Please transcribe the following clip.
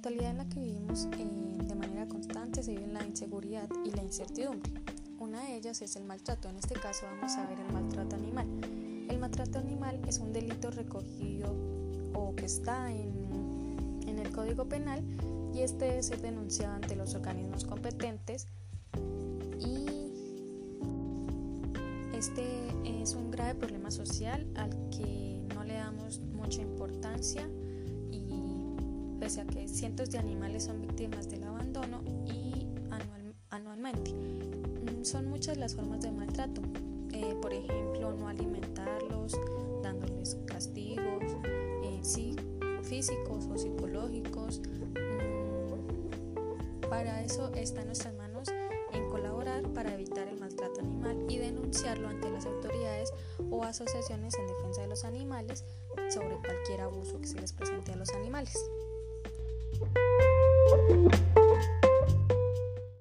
actualidad en la que vivimos eh, de manera constante se vive la inseguridad y la incertidumbre. Una de ellas es el maltrato, en este caso vamos a ver el maltrato animal. El maltrato animal es un delito recogido o que está en, en el Código Penal y este debe ser denunciado ante los organismos competentes y este es un grave problema social al que no le damos mucha importancia pese a que cientos de animales son víctimas del abandono y anualmente. Mm, son muchas las formas de maltrato. Eh, por ejemplo no alimentarlos dándoles castigos eh, físicos o psicológicos. Para eso está en nuestras manos en colaborar para evitar el maltrato animal y denunciarlo ante las autoridades o asociaciones en defensa de los animales sobre cualquier abuso que se les presente a los animales. Thank you.